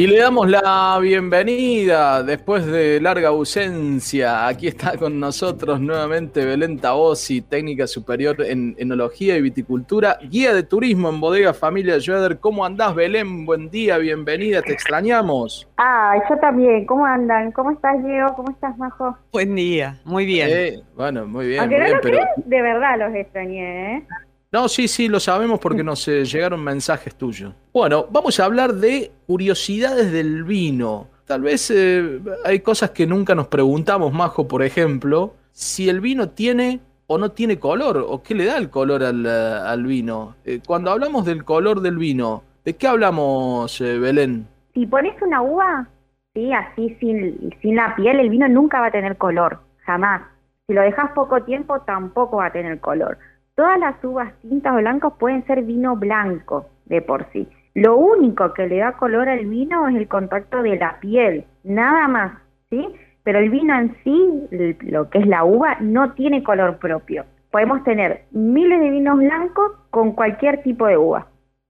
Y le damos la bienvenida después de larga ausencia. Aquí está con nosotros nuevamente Belén Tabosi, técnica superior en enología y viticultura, guía de turismo en Bodega Familia Schroeder. ¿Cómo andás, Belén? Buen día, bienvenida, te extrañamos. Ah, yo también. ¿Cómo andan? ¿Cómo estás, Diego? ¿Cómo estás, Majo? Buen día, muy bien. Eh, bueno, muy bien. Aunque muy no bien, lo pero... crees, de verdad los extrañé, ¿eh? No, sí, sí, lo sabemos porque nos eh, llegaron mensajes tuyos. Bueno, vamos a hablar de curiosidades del vino. Tal vez eh, hay cosas que nunca nos preguntamos, Majo, por ejemplo, si el vino tiene o no tiene color, o qué le da el color al, eh, vino. Eh, cuando hablamos del color del vino, ¿de qué hablamos, Belén? Si pones una uva, sí, así sin, sin la piel, el vino nunca va a tener color, jamás. Si lo dejas poco tiempo, tampoco va a tener color. Todas las uvas tintas o blancos pueden ser vino blanco de por sí. Lo único que le da color al vino es el contacto de la piel, nada más, ¿sí? Pero el vino en sí, lo que es la uva, no tiene color propio. Podemos tener miles de vinos blancos con cualquier tipo de uva.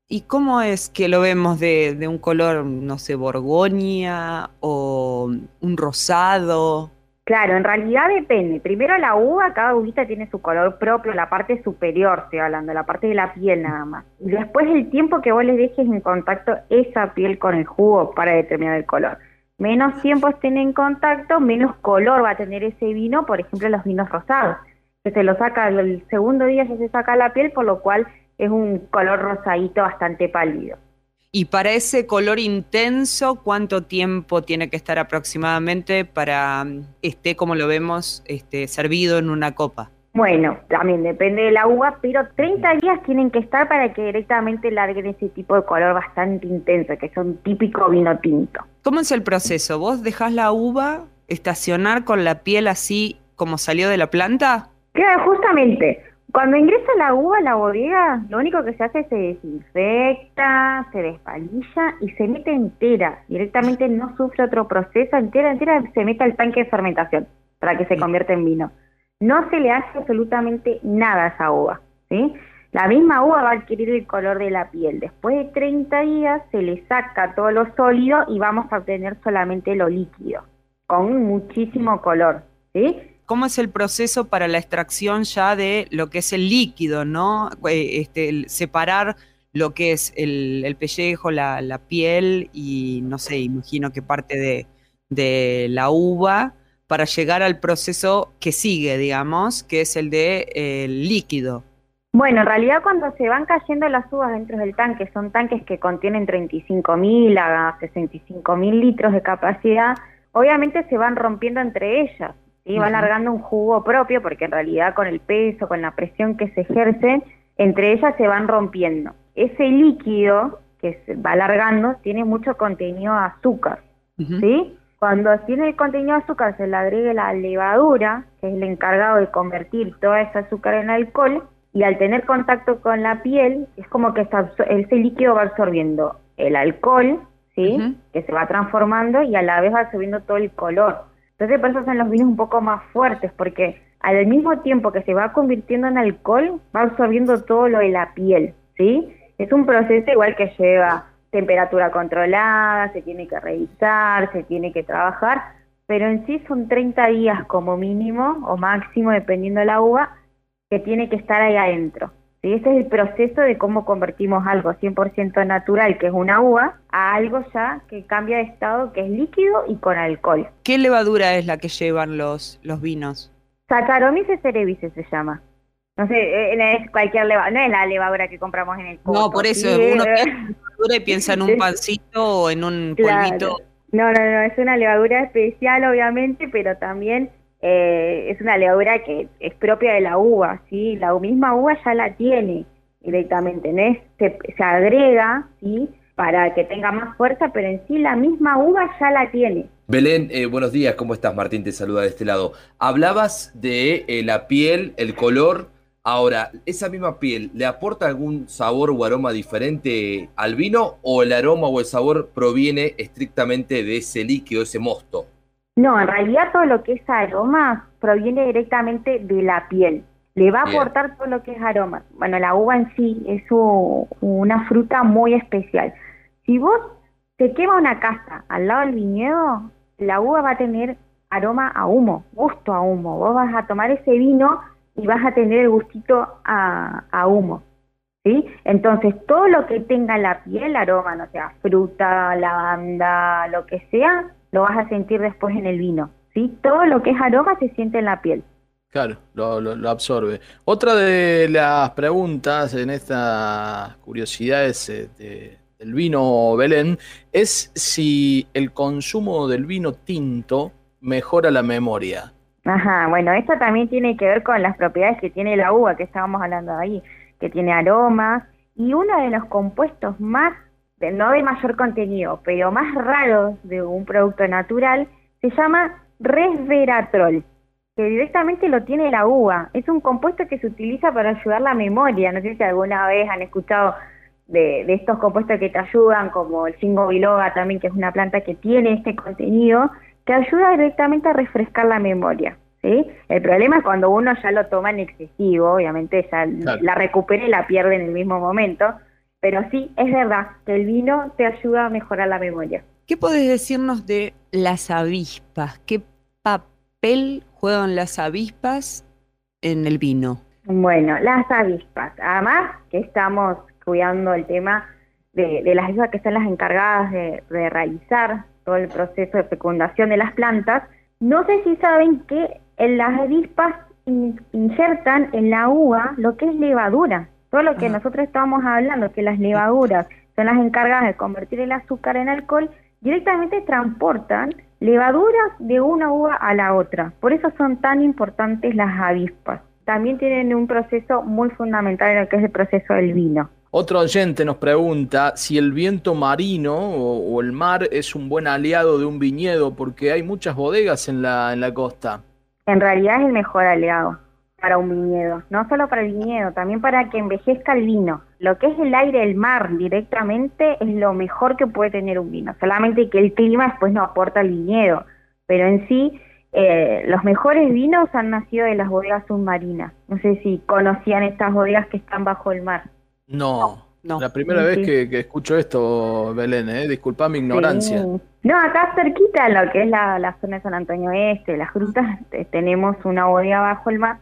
¿Y cómo es que lo vemos de, de un color, no sé, borgoña o un rosado? Claro, en realidad depende. Primero la uva, cada uvita tiene su color propio, la parte superior, estoy hablando, la parte de la piel nada más. Y después el tiempo que vos le dejes en contacto esa piel con el jugo para determinar el color. Menos tiempo estén en contacto, menos color va a tener ese vino, por ejemplo los vinos rosados, que se lo saca el segundo día ya se saca la piel, por lo cual es un color rosadito bastante pálido. Y para ese color intenso, ¿cuánto tiempo tiene que estar aproximadamente para mm, esté como lo vemos, este, servido en una copa? Bueno, también depende de la uva, pero 30 días tienen que estar para que directamente larguen ese tipo de color bastante intenso, que son típico vino tinto. ¿Cómo es el proceso? ¿Vos dejás la uva estacionar con la piel así como salió de la planta? Claro, justamente, cuando ingresa la uva a la bodega, lo único que se hace es se desinfecta, se despalilla y se mete entera. Directamente no sufre otro proceso, entera, entera se mete al tanque de fermentación para que se convierta en vino. No se le hace absolutamente nada a esa uva, ¿sí? La misma uva va a adquirir el color de la piel. Después de 30 días se le saca todo lo sólido y vamos a obtener solamente lo líquido, con muchísimo color, ¿sí? ¿Cómo es el proceso para la extracción ya de lo que es el líquido, ¿no? Eh, Este, separar lo que es el, el pellejo, la, piel y no sé, imagino que parte de, la uva para llegar al proceso que sigue, digamos, que es el de el líquido. Bueno, en realidad cuando se van cayendo las uvas dentro del tanque, son tanques que contienen 35.000 a 65.000 litros de capacidad, obviamente se van rompiendo entre ellas, ¿sí? van largando un jugo propio, porque en realidad con el peso, con la presión que se ejerce, entre ellas se van rompiendo. Ese líquido que se va alargando tiene mucho contenido de azúcar. ¿sí? Cuando tiene el contenido de azúcar se le agrega la levadura, que es el encargado de convertir toda esa azúcar en alcohol, y al tener contacto con la piel, es como que ese líquido va absorbiendo el alcohol, ¿sí? Que se va transformando y a la vez va absorbiendo todo el color. Entonces por eso son los vinos un poco más fuertes, porque al mismo tiempo que se va convirtiendo en alcohol, va absorbiendo todo lo de la piel, ¿sí? Es un proceso igual que lleva temperatura controlada, se tiene que revisar, se tiene que trabajar, pero en sí son 30 días como mínimo o máximo, dependiendo de la uva, que tiene que estar ahí adentro. ¿Sí? Ese es el proceso de cómo convertimos algo 100% natural, que es una uva, a algo ya que cambia de estado, que es líquido y con alcohol. ¿Qué levadura es la que llevan los, los vinos? Saccharomyces cerevisiae se llama. No sé, eh, no es cualquier levadura, no es la levadura que compramos en el No, coto, por eso ¿sí? uno piensa en levadura y piensa en un pancito o en un Claro. polvito. No, no, no, es una levadura especial obviamente, pero también eh, es una levadura que es propia de la uva, ¿sí? La misma uva ya la tiene directamente, ¿no? Se, se agrega, ¿sí? Para que tenga más fuerza, pero en sí la misma uva ya la tiene. Belén, eh, buenos días, ¿cómo estás? Martín te saluda de este lado. Hablabas de eh, la piel, el color Ahora, ¿esa misma piel le aporta algún sabor o aroma diferente al vino o el aroma o el sabor proviene estrictamente de ese líquido, ese mosto? No, en realidad todo lo que es aroma proviene directamente de la piel. Le va a aportar todo lo que es aroma. Bueno, la uva en sí es una fruta muy especial. Si vos te quema una casa al lado del viñedo, la uva va a tener aroma a humo, gusto a humo. Vos vas a tomar ese vino y vas a tener el gustito a, humo. ¿Sí? Entonces, todo lo que tenga la piel, aroma, no sea fruta, lavanda, lo que sea, lo vas a sentir después en el vino. ¿sí? Todo lo que es aroma se siente en la piel. Claro, lo, absorbe. Otra de las preguntas en estas curiosidades eh, del vino Belén es si el consumo del vino tinto mejora la memoria. Ajá, bueno, esto también tiene que ver con las propiedades que tiene la uva que estábamos hablando ahí, que tiene aromas y uno de los compuestos más, no de mayor contenido, pero más raros de un producto natural, se llama resveratrol, que directamente lo tiene la uva. Es un compuesto que se utiliza para ayudar la memoria. No sé si alguna vez han escuchado de, de estos compuestos que te ayudan, como el cingo biloba también, que es una planta que tiene este contenido que ayuda directamente a refrescar la memoria. ¿sí? El problema es cuando uno ya lo toma en excesivo, obviamente ya la recupera y la pierde en el mismo momento, pero sí, es verdad que el vino te ayuda a mejorar la memoria. ¿Qué podés decirnos de las avispas? ¿Qué papel juegan las avispas en el vino? Bueno, las avispas, además que estamos cuidando el tema de, las avispas que son las encargadas de realizar todo el proceso de fecundación de las plantas. No sé si saben que en las avispas insertan en la uva lo que es levadura. Todo lo que nosotros estábamos hablando, que las levaduras son las encargadas de convertir el azúcar en alcohol, directamente transportan levaduras de una uva a la otra. Por eso son tan importantes las avispas. También tienen un proceso muy fundamental en lo que es el proceso del vino. Otro oyente nos pregunta si el viento marino o, el mar es un buen aliado de un viñedo, porque hay muchas bodegas en la, en la costa. En realidad es el mejor aliado para un viñedo, no solo para el viñedo, también para que envejezca el vino. Lo que es el aire, el mar directamente es lo mejor que puede tener un vino, solamente que el clima después no aporta al viñedo, pero en sí eh, los mejores vinos han nacido de las bodegas submarinas. No sé si conocían estas bodegas que están bajo el mar. No, no. La primera vez que, escucho esto, Belén, ¿eh? disculpa mi ignorancia. No, acá cerquita, en lo que es la, zona de San Antonio Este, las grutas, tenemos una bodega bajo el mar.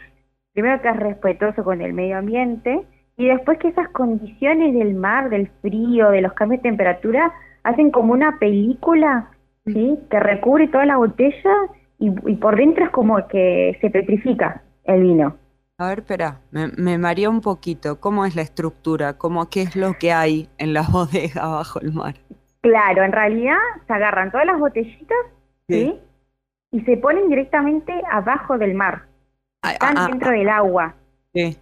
Primero que es respetuoso con el medio ambiente y después que esas condiciones del mar, del frío, de los cambios de temperatura, hacen como una película, ¿sí? Que recubre toda la botella y, y por dentro es como que se petrifica el vino. A ver, espera, me, me un poquito. ¿Cómo es la estructura? ¿Cómo, ¿Qué es lo que hay en la bodega bajo el mar? Claro, en realidad se agarran todas las botellitas, ¿sí? Y se ponen directamente abajo del mar. Ah, Están ah, dentro ah. del agua. Sí.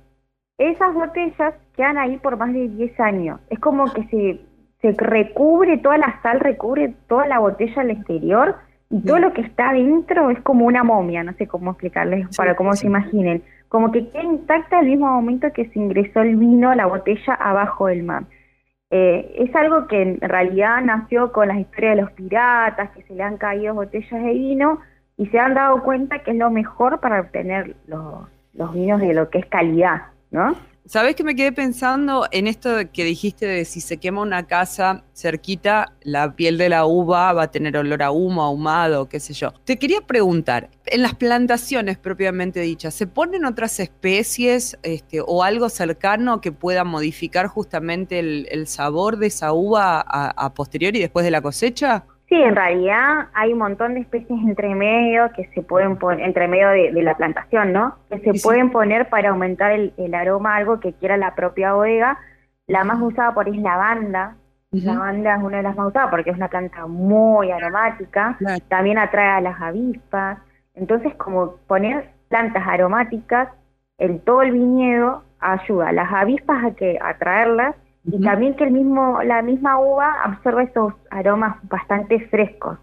Esas botellas quedan ahí por más de 10 años. Es como que se, se recubre, toda la sal recubre toda la botella al exterior y todo lo que está adentro es como una momia, no sé cómo explicarles para cómo se imaginen como que queda intacta al mismo momento que se ingresó el vino, la botella, abajo del mar. Eh, es algo que en realidad nació con las historias de los piratas, que se le han caído botellas de vino y se han dado cuenta que es lo mejor para obtener los, vinos de lo que es calidad, ¿no? ¿Sabes que me quedé pensando en esto que dijiste de si se quema una casa cerquita, la piel de la uva va a tener olor a humo, ahumado, qué sé yo? Te quería preguntar, en las plantaciones propiamente dichas, ¿se ponen otras especies este, o algo cercano que pueda modificar justamente el, sabor de esa uva a, a posteriori después de la cosecha? Sí, en realidad hay un montón de especies entre medio que se pueden poner, entre medio de, la plantación, ¿no? Que se pueden poner para aumentar el, aroma, algo que quiera la propia bodega. La más usada por es lavanda. La lavanda es una de las más usadas porque es una planta muy aromática. También atrae a las avispas. Entonces, como poner plantas aromáticas en todo el viñedo ayuda a las avispas a que atraerlas y también que el mismo, la misma uva absorbe esos aromas bastante frescos.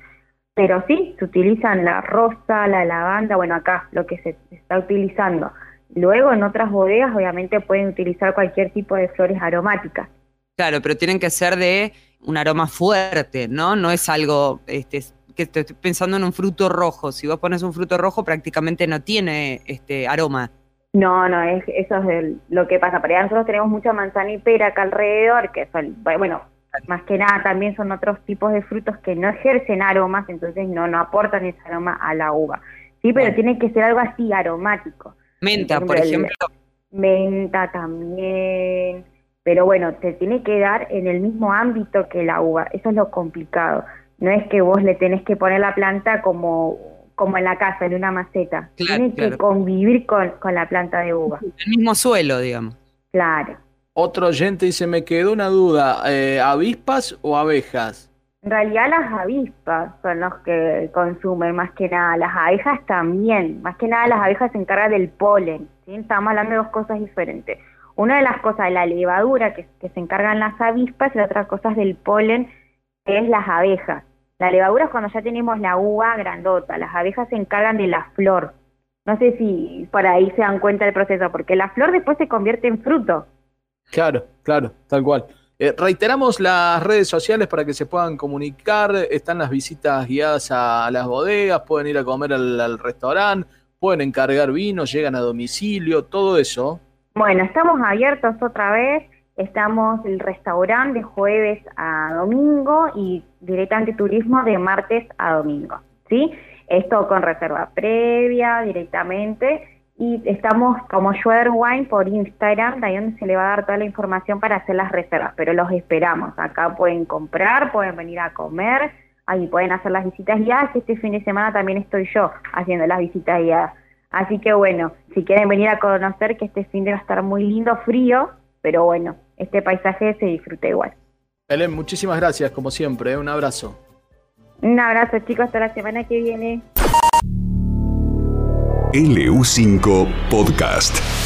Pero sí, se utilizan la rosa, la lavanda, bueno, acá lo que se está utilizando, Luego en otras bodegas obviamente pueden utilizar cualquier tipo de flores aromáticas. Claro, pero tienen que ser de un aroma fuerte, ¿no? No es algo este, que estoy pensando en un fruto rojo. Si vos pones un fruto rojo prácticamente no tiene este aroma. No, no, es, eso es lo que pasa. Pero nosotros tenemos mucha manzana y pera acá alrededor, que son, bueno, más que nada también son otros tipos de frutos que no ejercen aromas, entonces no, no aportan ese aroma a la uva. Sí, pero tiene que ser algo así aromático. Menta, por ejemplo. Menta también. Pero bueno, te tiene que dar en el mismo ámbito que la uva. Eso es lo complicado. No es que vos le tenés que poner la planta como, como en la casa, en una maceta. tiene que convivir con, con la planta de uva. El mismo suelo, digamos. Claro. Otro oyente dice, me quedó una duda, eh, ¿avispas o abejas? En realidad las avispas son los que consumen más que nada, las abejas también, más que nada las abejas se encargan del polen, ¿sí? estamos hablando de dos cosas diferentes. Una de las cosas de la levadura que, se encargan las avispas y la otra cosa es del polen que es las abejas. La levadura es cuando ya tenemos la uva grandota, las abejas se encargan de la flor. No sé si por ahí se dan cuenta del proceso, porque la flor después se convierte en fruto. Claro, claro, tal cual. Eh, reiteramos las redes sociales para que se puedan comunicar. Están las visitas guiadas a, las bodegas, pueden ir a comer al, restaurante, pueden encargar vino, llegan a domicilio, todo eso. Bueno, estamos abiertos otra vez. Estamos el restaurante de jueves a domingo y directamente turismo de martes a domingo. ¿sí? Esto con reserva previa directamente y estamos como Schroeder Wine por Instagram, de ahí donde se le va a dar toda la información para hacer las reservas, pero los esperamos. Acá pueden comprar, pueden venir a comer, ahí pueden hacer las visitas guiadas. Este fin de semana también estoy yo haciendo las visitas guiadas. Así que bueno, si quieren venir a conocer que este fin de va a estar muy lindo, frío, pero bueno, este paisaje se disfruta igual. Belén, muchísimas gracias, como siempre, ¿eh? un abrazo. Un abrazo chicos, hasta la semana que viene. LU5 Podcast.